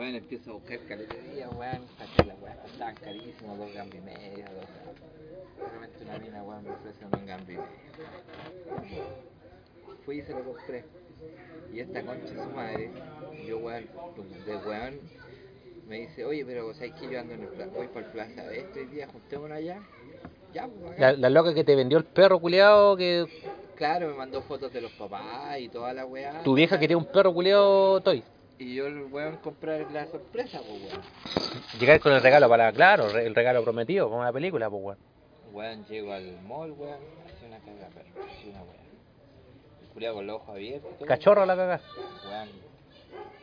Bueno, empiezo a buscar caletería, weón, saqué la weá, estaban carísimos, dos gambi y media, dos De repente una mina, weón, me ofrece un gambi y media. Fui y se lo compré. Y esta concha de su madre, yo weón, de weón, me dice, oye, pero ¿sabes que yo ando en el plaza? Voy para el plaza este día, juntémonos allá. Ya, pues. La, la loca que te vendió el perro culiado que Claro, me mandó fotos de los papás y toda la weá. tu vieja quería un perro culiado toy. Y yo el weón comprar la sorpresa, pues weón. Llegar con el regalo para, claro, el regalo prometido, como una película, pues weón. Weón, llego al mall, weón, hace una caga, perro, hace una weá. El culiao con los ojos abiertos. todo. Cachorro la cagá. Weón.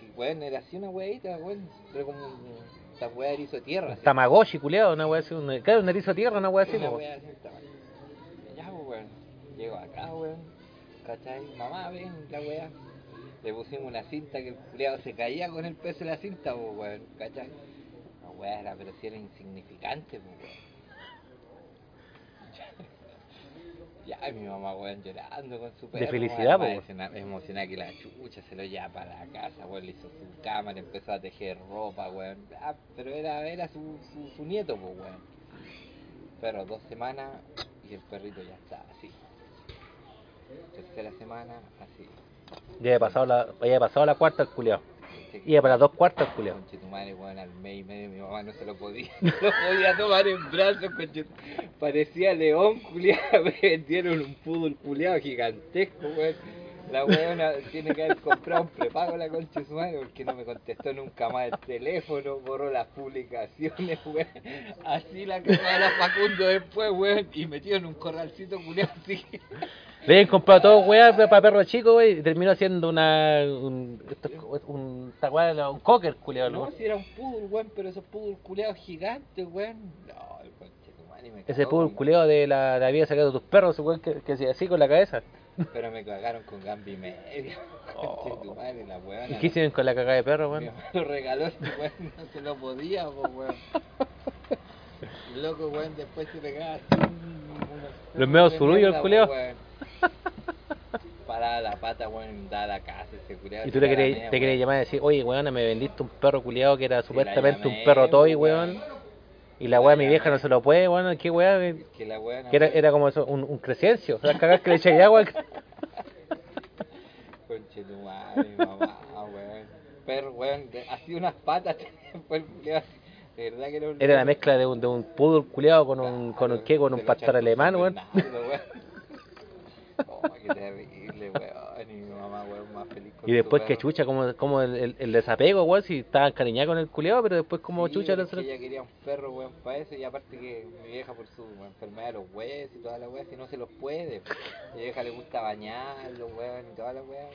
Y weón, era así una weadita, weón. Era como un- esta weá de erizo de tierra. así. Tamagotchi culiado, una wea así, un, claro, un erizo de tierra, una wea así, Una weá así, weá. Ya, pues, weón. Llego acá, weón. ¿Cachai? Mamá, ven la weá. Le pusimos una cinta que el culiado se caía con el peso de la cinta, pues, weón. ¿Cachai? La weá era, pero si era insignificante, pues, weón. Ya, mi mamá, weón, llorando con su perro. felicidad, weón, emocionada que la chucha, se lo lleva para la casa, weón, le hizo su cama, le empezó a tejer ropa, weón. Ah, pero era, era su, su, su nieto, pues, weón. Pero dos semanas y el perrito ya está así. Tercera semana, así. Ya he pasado la, he pasado la cuarta el culiado. Iba para dos cuartas el culiado. Conche tu madre, weón, al mes y medio mi mamá no se lo podía, no lo podía tomar en brazos. Parecía león, culiado, vendieron un fútbol culiado gigantesco, weón. La weona tiene que haber comprado un prepago la concha su madre porque no me contestó nunca más el teléfono, borró las publicaciones, weón. Así la cagaba la Facundo después, weón, y metido en un corralcito culiado así. Le habían comprado todo weá para perro chico, wey, y terminó siendo una. Un, esto, un, era un cocker, culiado, No, ¿no? si era un poodle, weón, pero esos poodle culiados gigantes, weón. No, el conche me Ese cagó, poodle weón. culiado de la, la vida sacado tus perros, ese weón que, que así con la cabeza. Pero me cagaron con Gambi y media. Oh. Tu madre, la weona. ¿Y qué hicieron con la cagada de perro, weón? mamá lo regaló este weón, no se lo podía, po, weón. Loco, weón, después se pegaba así Los medios de zurullos, el mierda, Paraba la pata, weón, daba la casa ese culiao. Y tú te caramea, te llamar y decir, oye, weón, me vendiste un perro culiado que era supuestamente llamé, un perro toy, weón. Y la weá, mi La vieja no se lo puede, weón, qué weá. Que Que la weona, era, weón, era como eso, un, un crescencio. O sea, cagar que le echáis agua. Conche tu madre, mamá, weón. Perro, weón, de- así unas patas fue el así. De verdad que era un. Era la mezcla de un, de un poodle culiado con un, con un qué, con un pastor alemán, weón. Oh, qué terrible, weón. Y weón, más feliz con Y después que chucha, como, como el, el, el desapego, weón, si estaba encariñada con el culiado, pero después como Sí, chucha es que ella quería un perro, weón, para eso. Y aparte que mi vieja, por su enfermedad de los huesos y toda la weá, si no se los puede. Mi vieja le gusta bañarlo, weón, y toda la weá.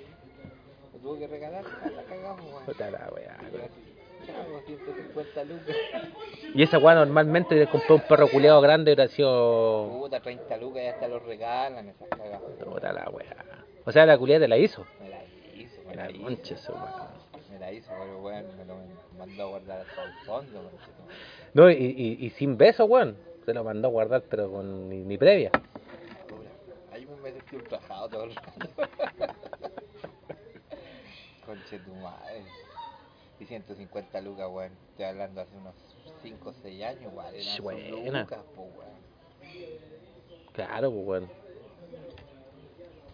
Lo tuvo que regalar, la cagamos, weón. Puta la Y weón. así, Chavo, 150 lucas. Y esa weá normalmente le compró un perro culiado grande, hubiera sido. Puta, 30 lucas, ya hasta los regalan esas cagas. Puta la weá. O sea, la culiada te la hizo. Me la hizo, me la La hizo. su madre. Me la hizo, pero weón, me lo mandó a guardar hasta el fondo. conchetumare. No, y, y, y sin beso, weón. Se lo mandó a guardar, pero con ni, ni previa. Ahí me sentí ultrajado todo el rato. Conche tu madre. Y 150 lucas, weón. Estoy hablando hace unos 5 o 6 años, weón. Eran lucas, po, weón. Claro, pues weón.